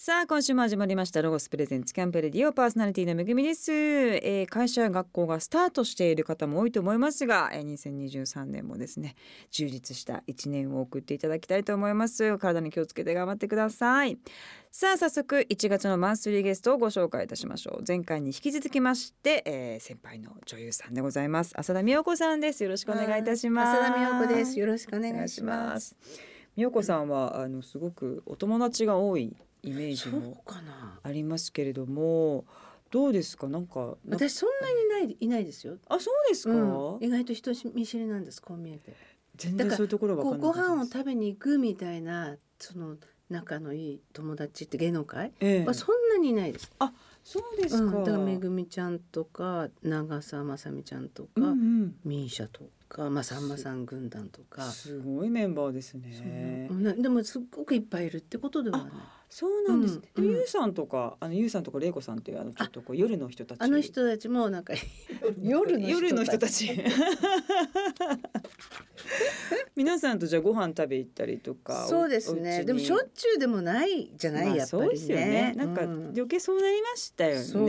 さあ今週も始まりましたロゴスプレゼンツキャンプレディオパーソナリティのめぐみです、えー会社や学校がスタートしている方も多いと思いますが、えー2023年もですね充実した一年を送っていただきたいと思います。体に気をつけて頑張ってください。さあ早速1月のマンスリーゲストをご紹介いたしましょう。前回に引き続きまして、えー先輩の女優さんでございます。浅田美代子さんです。よろしくお願いいたします。浅田美代子です。よろしくお願いします。美代子さんはあのすごくお友達が多いイメージも。ありますけれどもどうですか？なんかな私そんなにないいないですよ。あそうですか、うん、意外と人見知りなんです。こう見えて。全然そういうところわこうご飯を食べに行くみたいなその仲のいい友達って芸能界？ええはそんなにいないです。そうですか、うん、だからめぐみちゃんとか長澤まさみちゃんとか、うんうんミーシャとか、まあさんまさん軍団とか。すごいメンバーですねなでもすっごくいっぱいいるってことではない。そうなんです、うんうん。でもゆうさんとかあのゆうさんとかれいこさんっていうあのちょっとこう夜の人たち。あの人たちもなんか夜 夜の人たち。皆さんとじゃあご飯食べ行ったりとかそうですね。でもしょっちゅうでもないじゃない、まあやっぱりね。そうですよね。なんかうん余計そうなりましたよね、そう。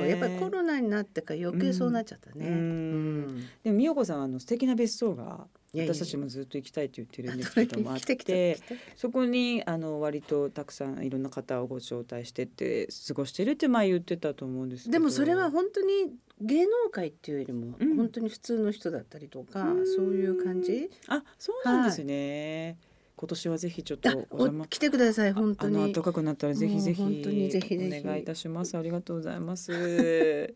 そう。やっぱりコロナになってから余計そうなっちゃったね、うん。うん。でも美代子さんはあの素敵な別荘が私たちもずっと行きたいと言ってるんですけどもあっ来て。そこにあの割とたくさんいろんな方をご招待してって過ごしてるって前言ってたと思うんですけど。でもそれは本当に芸能界っていうよりも、うん。本当に普通の人だったりとか、うん。そういう感じ？あそうなんですね、今年はぜひちょっとあお邪魔。お来てください本当あのに暖かくなったらぜひぜひもう本当にぜひぜひ。お願いいたします。ありがとうございます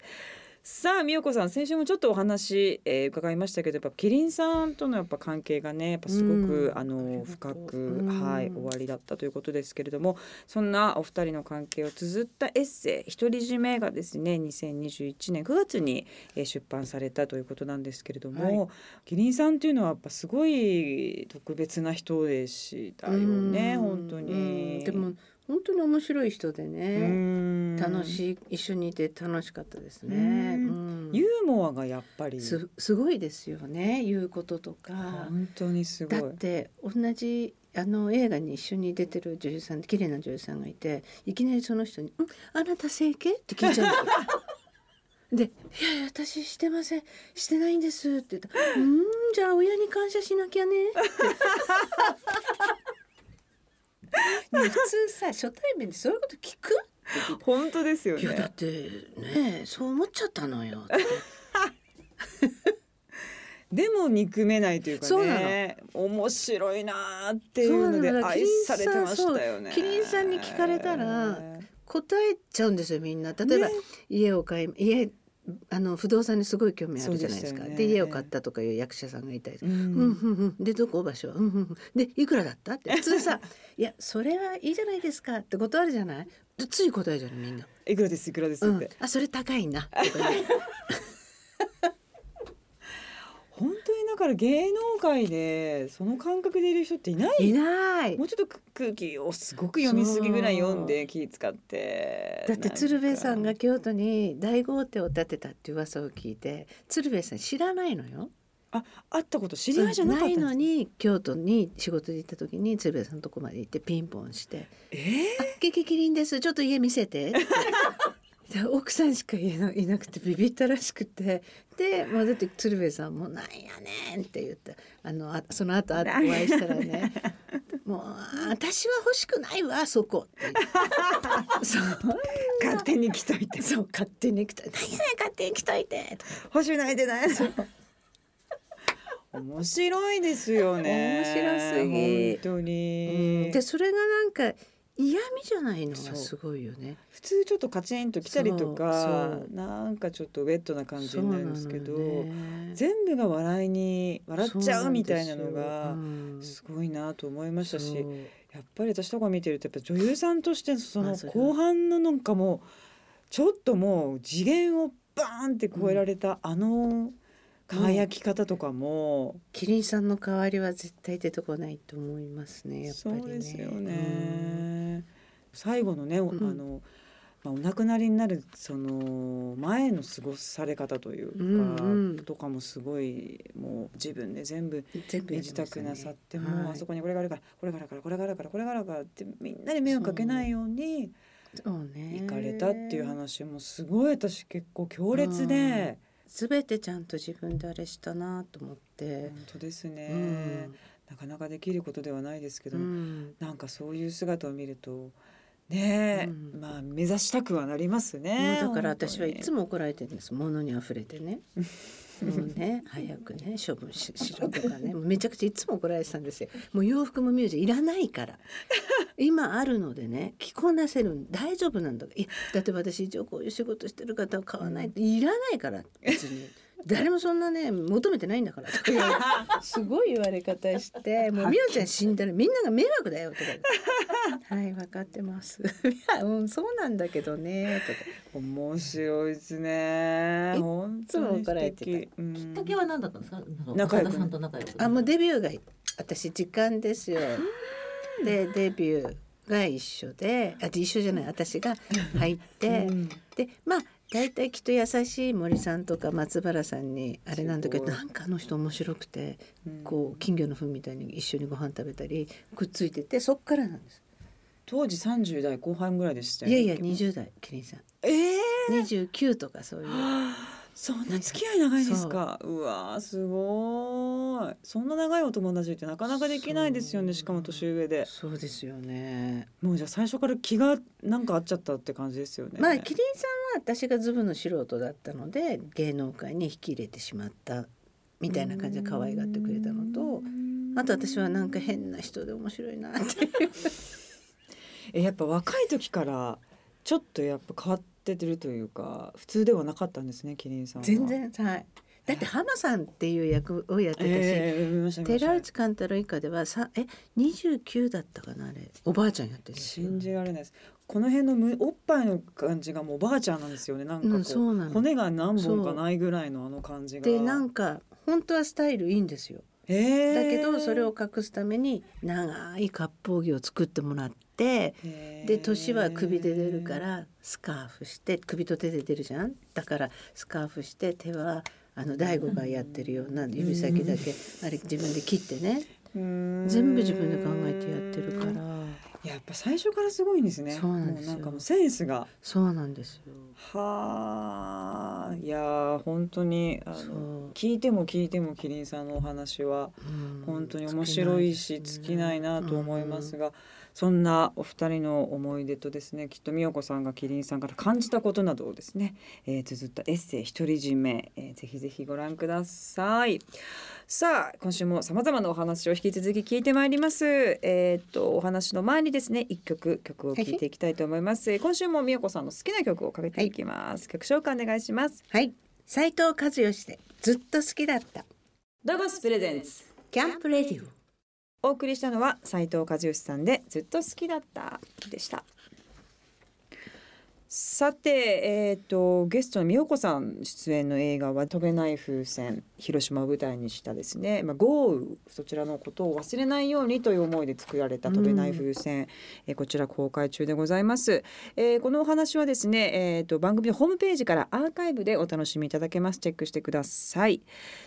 さあ美代子さん先週もちょっとお話、えー伺いましたけどやっぱキリンさんとのやっぱ関係がねやっぱすごく、うん。あの深く、うん。はい終わりだったということですけれどもそんなお二人の関係を綴ったエッセイ独り占めがですね2021年9月に、えー出版されたということなんですけれども、はい。キリンさんっていうのはやっぱすごい特別な人でしたよねうん。本当に。うん。でも本当に面白い人でね、楽いしい一緒にいて楽しかったですね、うん。うん。ユーモアがやっぱり。すすごいですよね言うこととか。本当にすごい。だって同じあの映画に一緒に出てる女優さん綺麗な女優さんがいていきなりその人に「んあなた整形?」って聞いちゃうんですよ。で「いやいや私してません。してないんです」って言ったら「うんじゃあ親に感謝しなきゃね」って。ね普通さ初対面でそういうこと聞く？本当ですよいやだねってねそう思っちゃったのよ。でも憎めないというかね面白いなーっていうので愛されてましたよね。キリンさんに聞かれたら答えちゃうんですよみんな。例えば、ね。家を買い家あの不動産にすごい興味あるじゃないですか。で,、ね。家を買ったとかいう役者さんがいたりううん。んうんうん、でどこ場所？は、うんうんうん、でいくらだったって 普通さ「いやそれはいいじゃないですか」って断るじゃない？でつい答えじゃない？みんな。いくらです？いくらで「すって、うん、あそれ高いな」だから芸能界でその感覚でいる人っていない。いない。もうちょっと空気をすごく読みすぎぐらい読んで気使ってだって鶴瓶さんが京都に大豪邸を建てたっていう噂を聞いて鶴瓶さん知らないのよ。あ会ったこと知り合いじゃなかないのに京都に仕事で行った時に鶴瓶さんのとこまで行ってピンポンしてえー「あキキキリンです。ちょっと家見せて」って。で奥さんしかいないなくてビビったらしくて。で、まあ、だって鶴瓶さんも「なんやねん」って言ってあのあその後あお会いしたらね「もう私は欲しくないわそこ」って そう。勝手に来といて。そう勝手に来た「何やねん勝手に来といて」とか星ないでない。面白いですよね。面白すぎ。本当に、でそれがなんか嫌味じゃないのそう。がすごいよね。普通ちょっとカチンと来たりとかそう。そうなんかちょっとウェットな感じになるんですけど、ね。全部が笑いに笑っちゃうみたいなのそうがすすごいなと思いましたし、よう。んやっぱり私とか見てるとやっぱ女優さんとしてその後半のなんかもうちょっともう次元をバーンって超えられたあの輝き方とかも、キリンさんの代わりは絶対出てこないと思いますね。やっぱそりね。うですよね。最後のね、おうん。あのまあ、お亡くなりになるその前の過ごされ方というか、うんうん。とかもすごいもう自分で全部全部身支やってましたね。度なさっても、はい。あそこにこれがあるからこれがあるからこれがあるからこれがあるからってみんなで迷惑かけないように行かれたっていう話もすごい私結構強烈で、すべてちゃんと自分であれしたなと思って。本、当ですね、うん。なかなかできることではないですけど、うん。なんかそういう姿を見るとねえ、うん。まあ目指したくはなりますもね。うだから私はいつもも怒られてるんです物に溢れてね。もうね早くね処分ししろとかね。めちゃくちゃいつも怒られてたんですよ。もう洋服もミュージいらないから。今あるのでね着こなせる大丈夫なんだ。いやだって私一応こういう仕事してる方は買わないっていらないから別に誰もそんなね求めてないんだから。とか言われすごい言われ方して もうみおちゃん死んだらみんなが迷惑だよとか言ってはい分かってます。いやうんそうなんだけどねとか。面白いですね。い本つも当に怒られてた？素敵うん。きっかけは何だったんですか？仲良く。岡田さんと仲良く。あもうデビューが私時間ですよ。でデビューが一緒であ一緒じゃない私が入って、うん。でまあ大体きっと優しい森さんとか松原さんにあれなんだけどなんかあの人面白くてうんこう金魚の糞みたいに一緒にご飯食べたりくっついててそっからなんです。当時三十代後半ぐらいでしたよね。いやいや20代キリンさんええ29とかそういう。そんな付き合い長いですか？うわーすごい。そんな長いお友達ってなかなかできないですよね。しかも年上で。そうですよね。もうじゃあ最初から気がなんか合っちゃったって感じですよね。まあキリンさんは私がズブの素人だったので芸能界に引き入れてしまったみたいな感じで可愛がってくれたのとあと私はなんか変な人で面白いなっていう。えやっぱ若い時からちょっとやっぱ変わっててるというか普通ではなかったんですねキリンさんは。全然はいだって浜さんっていう役をやってたし、ええ見ました見ました。寺内貫太郎以下ではさえ29だったかなあれ？おばあちゃんやってる信じられないです。この辺のむおっぱいの感じがもうおばあちゃんなんですよね。なんかこう,、うん骨が何本かないぐらいのあの感じが。でなんか本当はスタイルいいんですよ。ええ。だけどそれを隠すために長い割烹着を作ってもらってで年は首で出るからスカーフして首と手で出るじゃん？だからスカーフして手はあの大悟がやってるような指先だけあれ自分で切ってね。全全部自分で考えてやってるから。やっぱ最初からすごいんですね。そうなんですよ。もうなんかもうセンスが。そうなんですよ。はあ、いやー本当にあそのう。聞いても聞いてもキリンさんのお話はうん。本当に面白いし尽きないなと思いますが、そんなお二人の思い出とですねきっと美代子さんがキリンさんから感じたことなどをですね、えー、綴ったエッセイ独り占め、えー、ぜひぜひご覧ください。さあ今週もさまざまなお話を引き続き聞いてまいります。えーっとお話の前にですね一曲曲を聞いていきたいと思います。今週も美代子さんの好きな曲をかけていきます。曲紹介お願いします。はい斉藤和義でずっと好きだったドゴスプレゼンツキャンプレディオお送りしたのは斉藤和義さんでずっと好きだったでした。さて、えー、とゲストの美代子さん出演の映画は「飛べない風船」広島を舞台にしたですね、まあ、豪雨そちらのことを忘れないようにという思いで作られた「飛べない風船」えーこちら公開中でございます、えーこのお話はですね、えー、と番組のホームページからアーカイブでお楽しみいただけます。チェックしてください。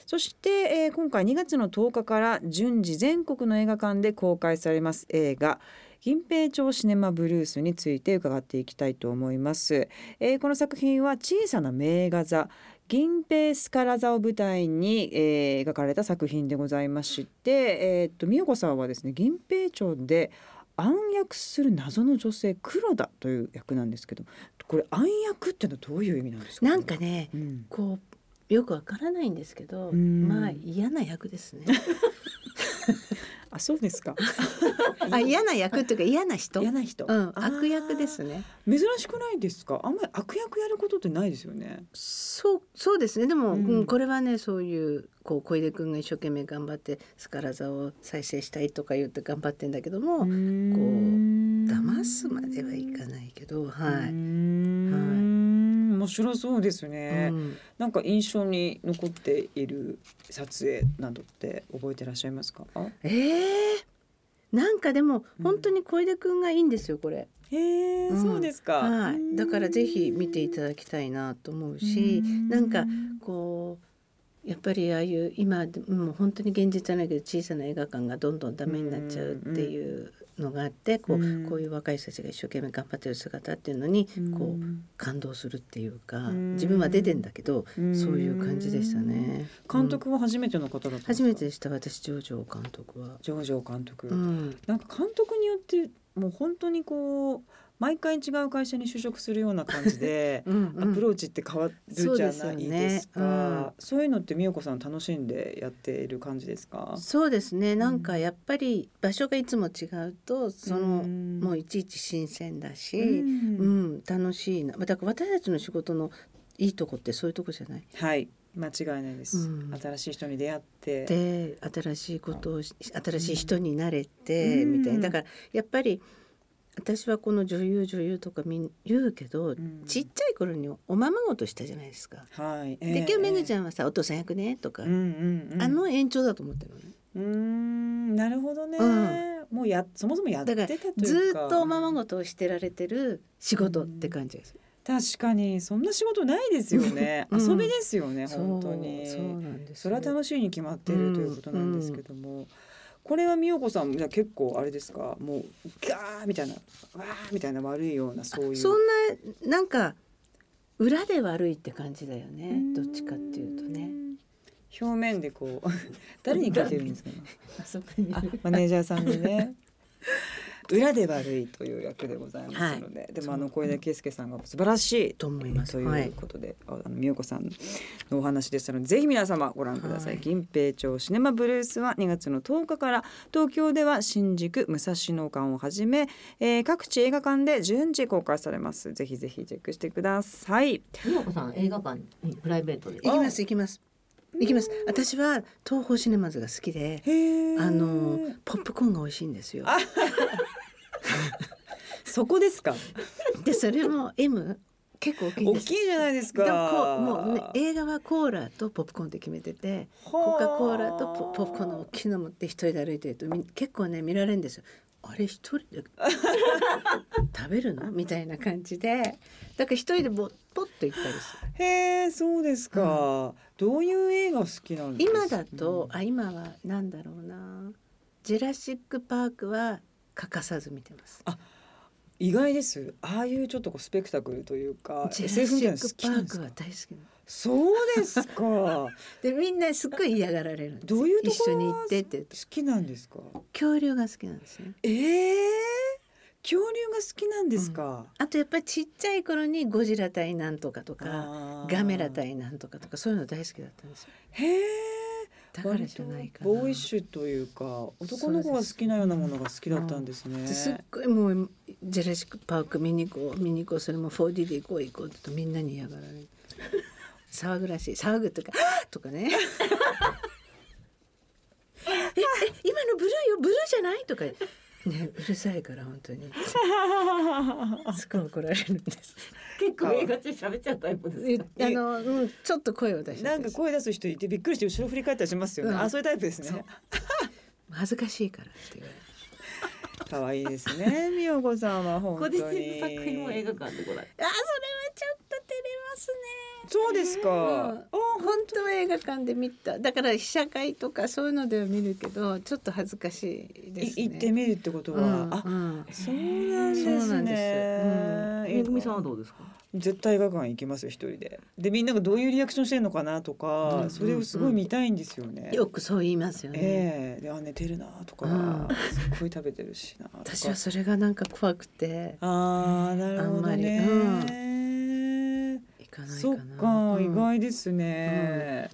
そして、えー今回2月の10日から順次全国の映画館で公開されます映画銀平町シネマブルースについて伺っていきたいと思います、えーこの作品は小さな名画座銀平スカラ座を舞台に、えー描かれた作品でございまして、えーっと美代子さんはですね銀平町で暗躍する謎の女性黒田という役なんですけどこれ暗躍ってのはどういう意味なんですか、なんかねうん。こうよくわからないんですけどうん。まあ嫌な役ですね あそうですか。あ嫌な役っていうか嫌な人？嫌な人、うん悪役ですね。珍しくないですか？あんまり悪役やることってないですよね。そうそうですね。でも、ううんんこれはねそういうこう小出君が一生懸命頑張ってスカラ座を再生したいとか言って頑張ってんだけども、こう騙すまではいかないけどはい、面白そうですね、うん。なんか印象に残っている撮影などって覚えてらっしゃいますか？えーなんかでもうん。本当に小出くんがいいんですよこれ。へえ、うん。そうですか。はい。だからぜひ見ていただきたいなと思うし、なんかこうやっぱりああいう今でもう本当に現実じゃないけど小さな映画館がどんどんダメになっちゃうっていうのがあってこううんこういう若い人たちが一生懸命頑張ってる姿っていうのにこう感動するっていうか自分は出てんだけどうんそういう感じでしたね。監督は初めての方だった。初めてでした私ジョージョ監督は。ジョージョ監督。うん、なんか監督によってもう本当にこう毎回違う会社に就職するような感じで うんうん。アプローチって変わるじゃないですか。そうそういうのって美代子さん楽しんでやっている感じですか？そうですね。なんかやっぱり場所がいつも違うとそのうん。もういちいち新鮮だし、うん。うん、楽しいな。だから私たちの仕事のいいとこってそういうとこじゃない？はい。間違いないです、うん。新しい人に出会って。で、新しいことをし新しい人になれて、うん。みたいな。だからやっぱり私はこの女優女優とかみん言うけど、ん。ちっちゃい頃におままごとしたじゃないですか。はい、で今日めぐちゃゃんはさお父さん役ねとか、うんうんうん、あの延長だと思ってるのね。うーんなるほどね、うもうやそもそもやってたというか。ずーっとおままごとをしてられてる仕事って感じです。確かにそんな仕事ないですよね、うん。遊びですよね本当に。そうなんですそれは楽しいに決まっているということなんですけども、これは美代子さんじゃあ結構あれですか？もうガーみたいなわーみたいな悪いようなそういう。そんななんか裏で悪いって感じだよね。どっちかっていうとね。表面でこう 誰に聞いてるんですか？あそこにマネージャーさんにね裏で悪いという役でございますので、はい。でもあの小出圭介さんが素晴らしいと思います。といはいうことで、ああの美代子さんのお話でしたのでぜひ皆様ご覧ください、はい。銀平町シネマブルースは2月の10日から東京では新宿武蔵野館をはじめ、えー各地映画館で順次公開されます。ぜひぜひチェックしてください。美代子さん映画館にプライベートで？行きます行きます行きます。私は東宝シネマズが好きであのポップコーンが美味しいんですよ。そこですか？でそれも M 結構大きい大きいじゃないですか。でもこうもう、ね、映画はコーラとポップコーンって決めててコカ・コーラとポポップコーンの大きいの持って一人で歩いてるとみ結構ね見られるんですよ。あれ一人で 食べるの？みたいな感じで。だから一人でぼポッと行ったりする。へえそうですか、どういう映画好きなんですか？今だと、あ今はなんだろうな。ジュラシック・パークは欠かさず見てます。意外です。ああいうちょっとこうスペクタクルというかジュラシック・パークは大好きなのそうですか。でみんなすっごい嫌がられるどういうところ一緒に行ってって。好きなんですか？恐竜が好きなんですね。ええ恐竜が好きなんですか、あとやっぱりちっちゃい頃にゴジラ対なんとかとかガメラ対なんとかとかそういうの大好きだったんですよ。へえだからじゃないかな。ボーイッシュというか男の子が好きなようなものが好きだったんですね。です。っごいもうジェラシックパーク見に行こう見に行こうそれも 4D で行こう行こうって言うとみんなに嫌がられる。騒ぐらしい騒ぐとか「とかねええ今のブルーよブルーじゃない？とかねうるさいから本当にすごい怒られるんです。結構映画中喋っちゃうタイプですか？あの、うん、ちょっと声を出してなんか声出す人いてびっくりして後ろ振り返ったりしますよね。うんあそういうタイプですね。恥ずかしいからって言われる。可愛いですね。美代子さんは本当に。ご自身の作品を映画館でご覧あ、それはちょっと照れますね。そうですか。うんあ本当は映画館で見た。だから試写会とかそういうのでは見るけど、ちょっと恥ずかしいですね。い行ってみるってことは、うんあうんそうなんですね。そうなんですめぐみさんはどうですか？絶対映画館行きますよ一人で。でみんながどういうリアクションしてるのかなとか、うんそれをすごい見たいんですよね。よくそう言いますよね。ええであ寝てるなとか、うんすっごい食べてるしなとか。私はそれがなんか怖くてああなるほどあんまりね。ないかな。そっか、うん意外ですね。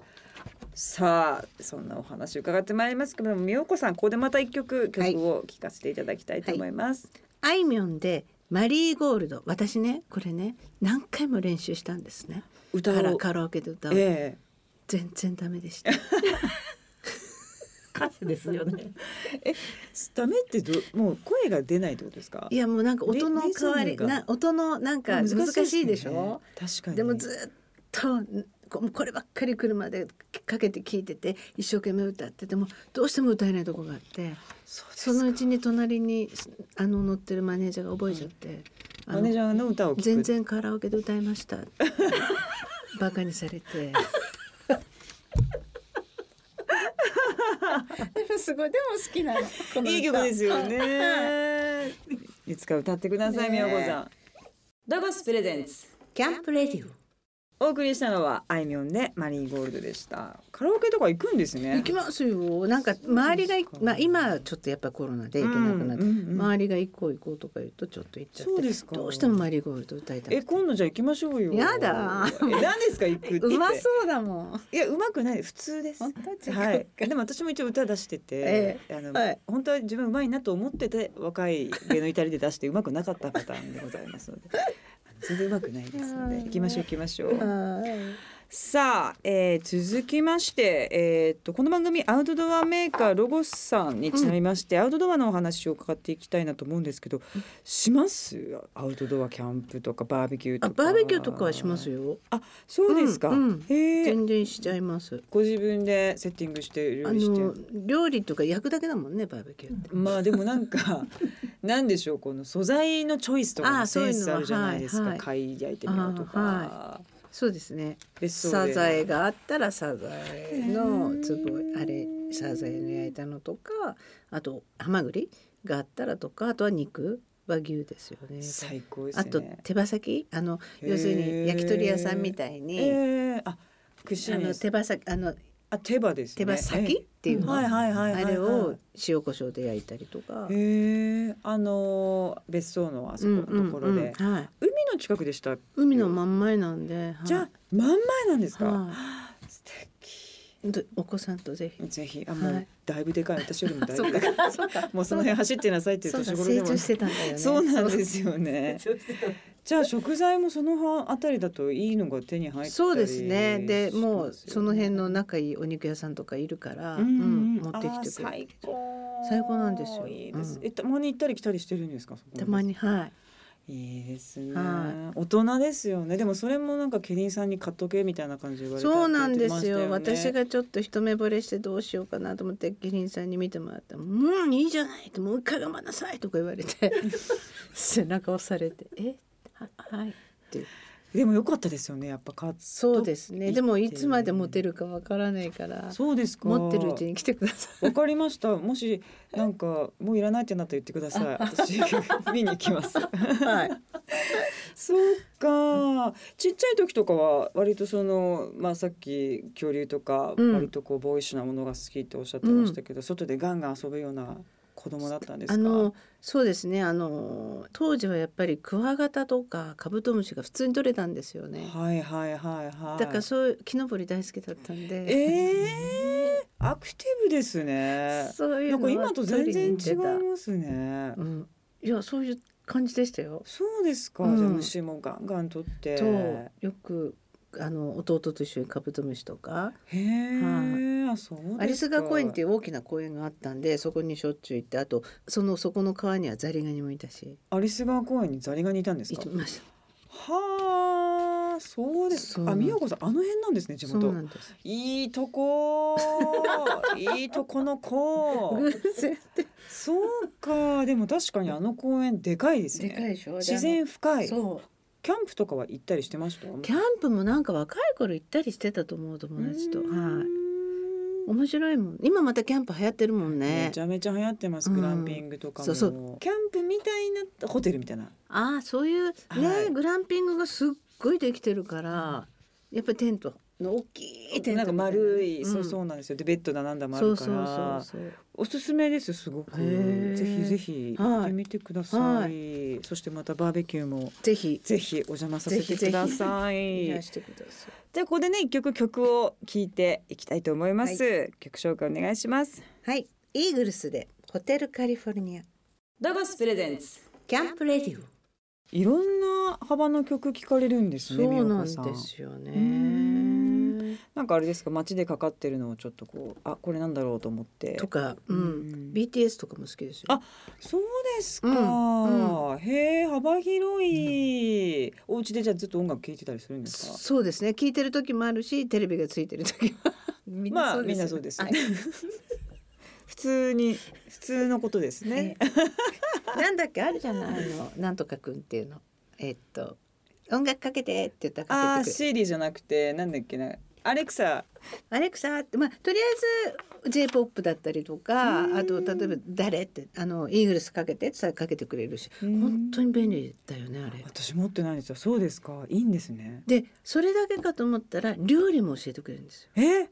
さあそんなお話伺ってまいりますけども美代子さんここでまた一曲曲を聴かせていただきたいと思います。あいみょんでマリーゴールド。私ねこれね何回も練習したんですね。歌をカラオケで歌う。え全然ダメでした。歌手ですよね。えダメってどもう声が出ないってことですか？いやもうなんか音の代わりな音のなんか難しいでしょ？確かに。でもずっとここればっかり車でかけて聞いてて一生懸命歌っててもどうしても歌えないとこがあってそのうちに隣にあの乗ってるマネージャーが覚えちゃって、あのマネージャーの歌を聞く。全然カラオケで歌いました。バカにされて。でもすごい。でも好きなのこの歌。いい曲ですよね。い。つか歌ってくださいねえ。みやこさん。ダゴスプレゼンツ。キャンプレディオお送りしたのはあいみょんでマリーゴールドでした。カラオケとか行くんですね。行きますよ。なんか周りがまあ今ちょっとやっぱコロナで行けなくなって、うんうんうん周りが行こう行こうとか言うとちょっと行っちゃってそうですか。どうしてもマリーゴールド歌いたいえ今度じゃあ行きましょうよ。やだ。え何ですか行くって。うまそうだもん。いやうまくない。普通です。本当？はい。でも私も一応歌出してて、えあの、はい。本当は自分うまいなと思ってて若い芸能イタリで出してうまくなかったパターンでございますので全然うまくないですのではい行きましょう行きましょう。はいさあ、えー続きまして、えーっとこの番組アウトドアメーカーロゴスさんにちなみまして、アウトドアのお話を伺っていきたいなと思うんですけど、します？アウトドアキャンプとかバーベキューとあかバーベキューとかはしますよ。あそうですか、うん全然しちゃいます。ご自分でセッティングして料あ理して。の料理とか焼くだけだもんねバーベキューって。まあでもなんか なんでしょうこの素材のチョイスとかセンスあるじゃないですか、はいは。い貝焼いてみようとか、あそうですね。サザエがあったらサザエのつぼあれサザエの焼いたのとかあとハマグリがあったらとかあとは肉和牛ですよね。最高ですね。あと手羽先。あの要するに焼き鳥屋さんみたいにあの手羽先あのあ手羽ですね。手羽先っていうの、はいはいはいはいはい。あれを塩コショウで焼いたりとか。へえ。あのー別荘のあそこのところで、うんうんうん。はい、海の近くでした海の真ん前なんで、はい。じゃあ真ん前なんですか、は素敵。お子さんとぜひ。ぜひあもう、はい。だいぶでかい。私よりもだい そうぶでかい。かそうか。もうその辺走ってなさいっていうそう年頃でもか成長してたんだよね。そうなんですよねじゃあ食材もそのあたりだといいのが手に入ったりそうですね。でもうその辺の仲いいお肉屋さんとかいるから、うんうん持ってきてくれる。最。高。最高なんですよ。いいです、うん。えたまに行ったり来たりしてるんですか？たまにはい。いいですね、は大人ですよね。でもそれもなんかキリンさんに買っとけみたいな感じで言われてそうなんですよ。私がちょっと一目惚れしてどうしようかなと思ってキリンさんに見てもらったら「うんいいじゃない」って「もう一回我慢なさい」とか言われて 背中押されて「え？ははい」って。でも良かったですよねやっぱ買っそうですね。でもいつまで持てるるかわからないから。そうですか。持ってるうちに来てください。わかりました。もしなんかもういらないってなったら言ってください。私 見に行きます。はい。そうか。ちっちゃい時とかは割とそのまあさっき恐竜とかうん。割とこうボーイッシュなものが好きっておっしゃってましたけど、外でガンガン遊ぶような子供だったんですか？あのそうですね。あの当時はやっぱりクワガタとかカブトムシが普通に取れたんですよね。はいはいはいはい。だからそういう木登り大好きだったんで。えー、アクティブですね。そういうなんか今と全然違いますね。た。うん、いやそういう感じでしたよ。そうですか、うん。じゃあ虫もガンガン取って。とよくあの弟と一緒にカブトムシとか。へえ、あそうアリス川公園っていう大きな公園があったんでそこにしょっちゅう行ってあとそのそこの川にはザリガニもいたし。アリス川公園にザリガニいたんですか？いました。はあそうですあ宮子さんあの辺なんですね地そうな元んです。いいとこ いいとこの子。そうか。でも確かにあの公園でかいですね。でかいでしょ？自然深い。そうキャンプとかは行ったりしてました？キャンプもなんか若い頃行ったりしてたと思う友達と。はい。面白いもん。今またキャンプ流行ってるもんね。めちゃめちゃ流行ってます、うん。グランピングとかも。そうそう。キャンプみたいなホテルみたいな。ああそういうね、はい。グランピングがすっごいできてるからやっぱりテントの大きいテントな。んか丸い、んそうそうなんですよ。でベッドだなんだもあるかそうそうらそうそう。おすすめですすごく。ぜひぜひはい行ってみてください、はそしてまたバーベキューも。ぜひ。ぜひお邪魔させてください。いらしてください。じゃあここでね一曲曲を聴いていきたいと思います、曲紹介お願いします。はい。イーグルスでホテルカリフォルニア。ダゴスプレゼンツ。キャンプレディオ。いろんな幅の曲聴かれるんですねそうなんですよねなんかあれですか街でかかってるのをちょっとこうあこれなんだろうと思って。とか、うん。うん BTS とかも好きですよ。あそうですか、うんへえ幅広い、お家でじゃあずっと音楽聴いてたりするんですか？そうですね。聞いてる時もあるしテレビがついてる時はみんまあよみんなそうですよはい。ね普通に普通のことですね、なんだっけあるじゃないあの。なんとかくんっていうの。えっと音楽かけてって言ったらああかけてくれるシーリーじゃなくてなんだっけなアレクサアレクサってまあとりあえず J-POP だったりとかうん。あと例えば誰ってあのイーグルスかけてってかけてくれるし。うん。本当に便利だよねあれ。私持ってないんですよ。そうですか。いいんですね。でそれだけかと思ったら料理も教えてくれるんですよ。え？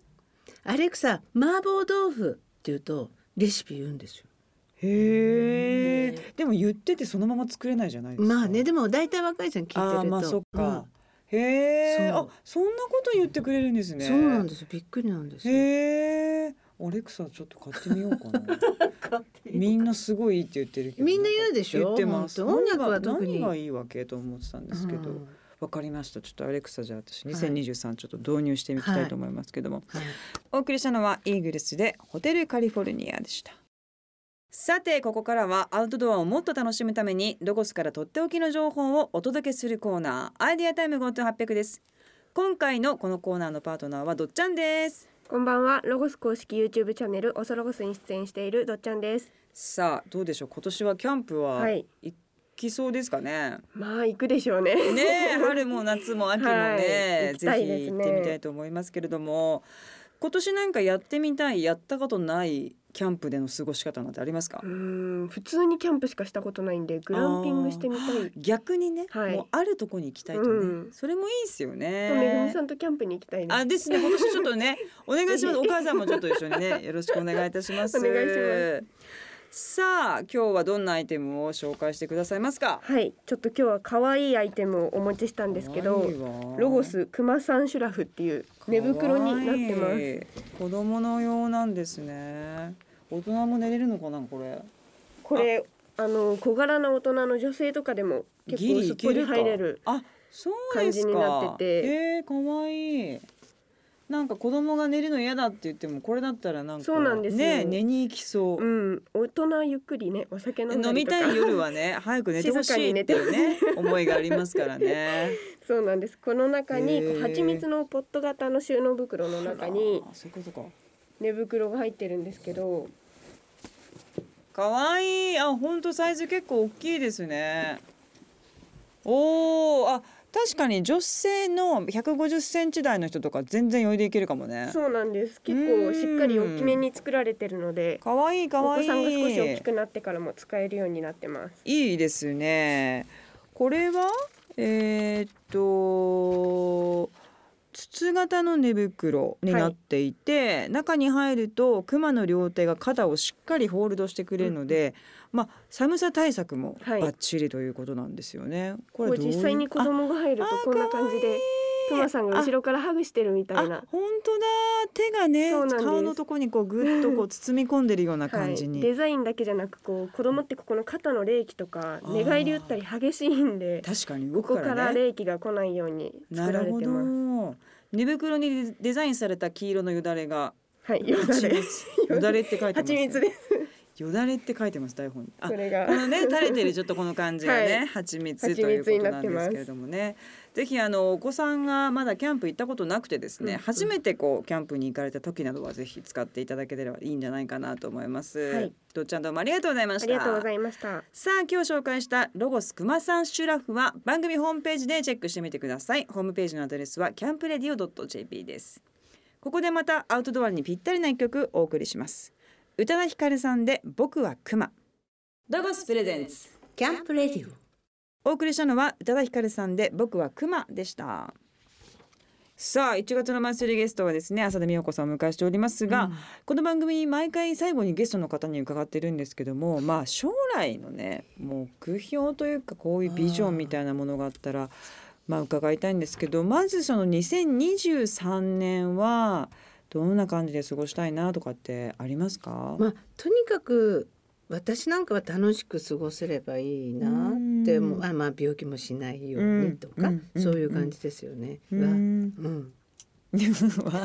アレクサ麻婆豆腐って言うとレシピ言うんですよ。へえでも言っててそのまま作れないじゃないですか。まあねでも大体若い人に聞いてると。まあそっか、うんへえあそんなこと言ってくれるんですね。そうなんです。よびっくりなんですよ。へえアレクサちょっと買ってみようかな。みんなすごいいいって言ってるけどみんな言うでしょ？言ってます音楽は特に。何がいいわけと思ってたんですけど、うん。わかりました。ちょっとアレクサじゃあ私はい。2023ちょっと導入してみたいと思いますけども、はい。お送りしたのはイーグルスでホテルカリフォルニアでしたさてここからはアウトドアをもっと楽しむためにロゴスからとっておきの情報をお届けするコーナーアイデアタイム GoTo800 です。今回のこのコーナーのパートナーはどっちゃんです。こんばんは。ロゴス公式 YouTube チャンネルオソロゴスに出演しているどっちゃんです。さあどうでしょう。今年はキャンプははい。行きそうですかね、まあ行くでしょうね。ねえ春も夏も秋もね、はい。行きたいぜひですね。行ってみたいと思いますけれども今年なんかやってみたいやったことないキャンプでの過ごし方なんてありますか？うーん普通にキャンプしかしたことないんでグランピングしてみたい。逆にね、はい。もうあるとこに行きたいとね、うん。それもいいですよとめぐみねさんとキャンプに行きたい。あですね。今年ちょっとねお願いします。お母さんもちょっと一緒にねよろしくお願いいたします。お願いしますさあ今日はどんなアイテムを紹介してくださいますか？はい、ちょっと今日は可愛いアイテムをお持ちしたんですけどロゴスクマサンシュラフっていう寝袋になってます。子供の用なんですね。大人も寝れるのかなこれ？これあ。の小柄な大人の女性とかでも結ギ構すっぽり入れる。感じになってて。えー、可愛いなんか子供が寝るの嫌だって言ってもこれだったらなんかそうなんですよ。ね寝に行きそう、うん、大人ゆっくりねお酒飲飲みたい夜はね 早く寝てほしいっていうね思いがありますからね。そうなんです。この中に蜂蜜のポット型の収納袋の中に。寝袋が入ってるんですけど。可愛いあ本当サイズ結構大きいですね。おおあ確かに女性の150センチ台の人とか全然余裕でいけるかもね。そうなんです。結構しっかり大きめに作られてるので可愛い可愛い。お子さんが少し大きくなってからも使えるようになってます。いいですね。これは？えーっと筒型の寝袋になっていて、中に入るとクマの両手が肩をしっかりホールドしてくれるので、まあ寒さ対策もはい。バッチリということなんですよね。ここうどういう実際に子供が入るとあこんな感じでクマさんが後ろからハグしてるみたいあな本当だ。手がね顔のとこにこうぐっとこう包み込んでるような感じに、はい、デザインだけじゃなくこう子供ってここの肩の冷気とか寝返り打ったり激しいんで確かに動ここからくからね。冷気が来ないように作られなるほてますど。寝袋にデザインされた黄色のよだれがはいよだ蜂れ蜜。よだれって書いてます、蜂蜜ですよだれって書いてます台本に。あこれが。このね垂れてるちょっとこの感じがね、はい。蜂蜜ということなんですけれどもね。ぜひあのお子さんがまだキャンプ行ったことなくてですね、うん。うん初めてこうキャンプに行かれた時などはぜひ使っていただければいいんじゃないかなと思います。はい。どっちゃんどうもありがとうございました。ありがとうございました。さあ今日紹介したロゴスクマサンシュラフは番組ホームページでチェックしてみてください。ホームページのアドレスはキャンプレディオ .jp です。ここでまたアウトドアにぴったりな一曲お送りします宇多田ヒカルさんで僕はクマ。ロゴスプレゼンツ。キャンプレディオ。お送りしたのは宇多田ヒカルさんで僕はクマでした。さあ1月のマンスリーゲストはですね浅田美代子さんをお迎えしておりますが、この番組毎回最後にゲストの方に伺ってるんですけどもまあ将来のね目標というかこういうビジョンみたいなものがあったらまあ伺いたいんですけどまずその2023年はどんな感じで過ごしたいなとかってありますか、まあとにかく私なんかは楽しく過ごせればいいなって思ううんあまあ病気もしないようにとか、そういう感じですよね。うん。はうん。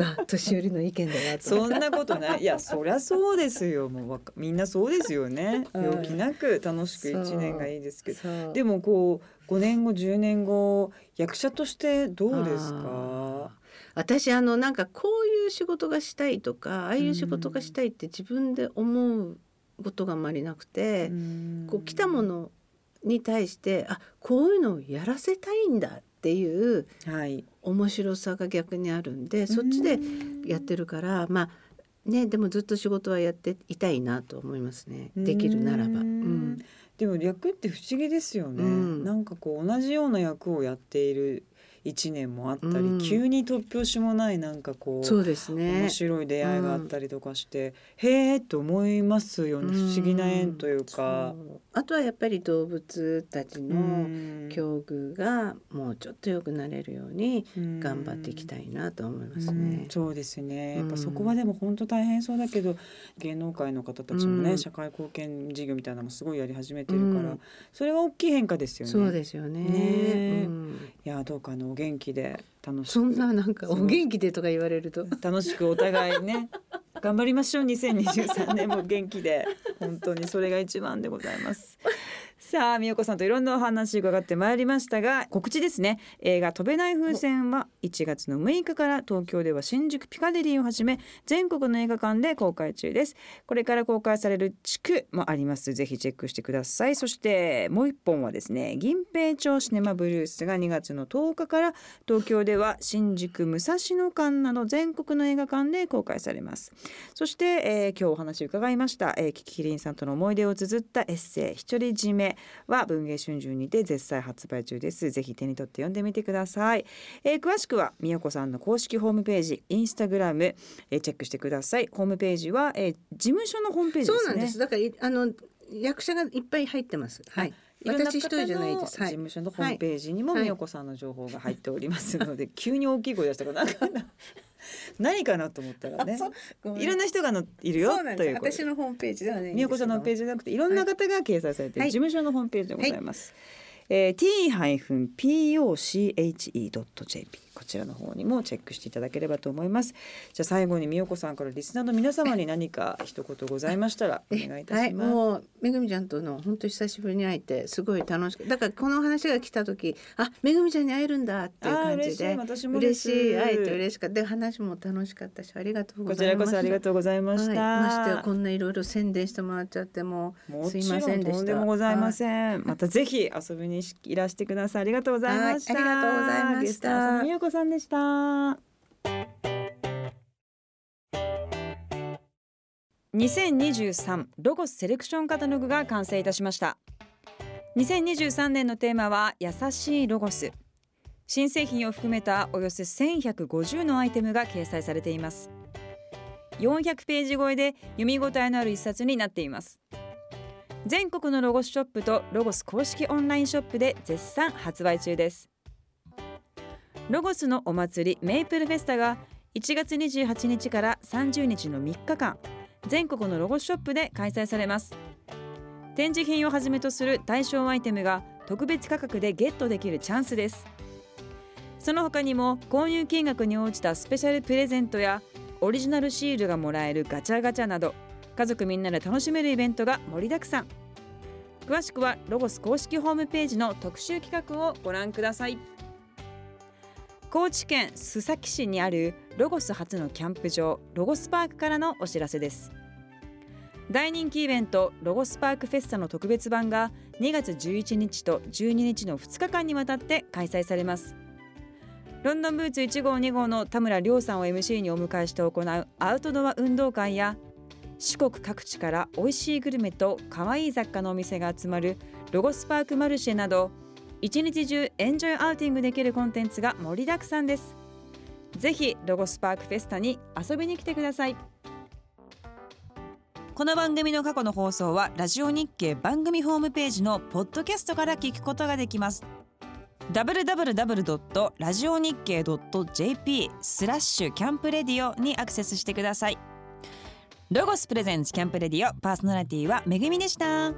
あ 年寄りの意見だなと。そんなことない。いやそりゃそうですよ。もうみんなそうですよね。うん。病気なく楽しく一年がいいですけど。でもこう5年後10年後役者としてどうですか？私あのなんかこういう仕事がしたいとかああいう仕事がしたいって自分で思うことがあまりなくて、こう来たものに対してあこういうのをやらせたいんだっていうはい。面白さが逆にあるんでそっちでやってるからまあねでもずっと仕事はやっていたいなと思いますね。できるならば。ううん。んでも役って不思議ですよね、うん。なんかこう同じような役をやっている一年もあったり、うん。急に突拍子もないなんかこうそうですね。面白い出会いがあったりとかして、へえと思いますよね、うん不思議な縁というか。そうあとはやっぱり動物たちのうん境遇がもうちょっと良くなれるように頑張っていきたいなと思いますうんね。そうですね。やっぱうんそこはでも本当大変そうだけど、芸能界の方たちもね、うん社会貢献事業みたいなのもすごいやり始めてるから、うんそれは大きい変化ですよね。そうですよね。ねうんいやどうかあのお元気で楽しくそんななんかお元気でとか言われると。楽しくお互いね頑張りましょう2023年も元気で。本当にそれが一番でございますさあ美代子さんといろんなお話伺ってまいりましたが告知ですね。映画飛べない風船は1月の6日から東京では新宿ピカデリーをはじめ全国の映画館で公開中です。これから公開される地区もあります。ぜひチェックしてください。そしてもう一本はですね銀平町シネマブルースが2月の10日から東京では新宿武蔵野館など全国の映画館で公開されます。そして、えー今日お話伺いました、えー、キキキリンさんとの思い出を綴ったエッセイ独り占めは文藝春秋にて絶賛発売中ですぜひ手に取って読んでみてください、えー詳しくはみやこさんの公式ホームページインスタグラム、えーチェックしてくださいホームページは、えー事務所のホームページですねそうなんです。だからあの役者がいっぱい入ってます。はい。私一人じゃないです。はい。事務所のホームページにもはいみよこさんの情報が入っておりますので、急に大きい声出したからなんか 何かなと思ったらねいろんな人がのいるよ。という私のホームページではね。みよこさんのホームページじゃなくていろんな方が掲載されているはい事務所のホームページでございます。えー t-poche.jp こちらの方にもチェックしていただければと思います。じゃあ最後にみよこさんからリスナーの皆様に何か一言ございましたらお願いいたはい、します。もうめぐみちゃんとの本当久しぶりに会えてすごい楽しくだからこの話が来た時あめぐみちゃんに会えるんだっていう感じで嬉しい会えて嬉しかったで話も楽しかったしありがとうごこちざいますらこそありがとうございました。はい、ましてやこんないろいろ宣伝してもらっちゃってももすいませんでしたとんでもございません。またぜひ遊びにいらしてください。ありがとうございました。はいありがとうございました美代子さんでした。2023ロゴスセレクションカタログが完成いたしました。2023年のテーマは優しいロゴス。新製品を含めたおよそ1150のアイテムが掲載されています。400ページ超えで読み応えのある一冊になっています。全国のロゴスショップとロゴス公式オンラインショップで絶賛発売中です。ロゴスのお祭りメイプルフェスタが1月28日から30日の3日間全国のロゴショップで開催されます。展示品をはじめとする対象アイテムが特別価格でゲットできるチャンスです。その他にも購入金額に応じたスペシャルプレゼントやオリジナルシールがもらえるガチャガチャなど家族みんなで楽しめるイベントが盛りだくさん。詳しくはロゴス公式ホームページの特集企画をご覧ください。高知県須崎市にあるロゴス初のキャンプ場ロゴスパークからのお知らせです。大人気イベントロゴスパークフェスタの特別版が2月11日と12日の2日間にわたって開催されます。ロンドンブーツ1号2号の田村亮さんを MC にお迎えして行うアウトドア運動会や四国各地から美味しいグルメと可愛い雑貨のお店が集まるロゴスパークマルシェなど一日中エンジョイアウティングできるコンテンツが盛りだくさんです。ぜひロゴスパークフェスタに遊びに来てください。この番組の過去の放送はラジオ日経番組ホームページのポッドキャストから聞くことができます。www.radionickei.jp スラッシュキャンプレディオにアクセスしてください。ロゴスプレゼンツキャンプレディオパーソナリティはめぐみでした。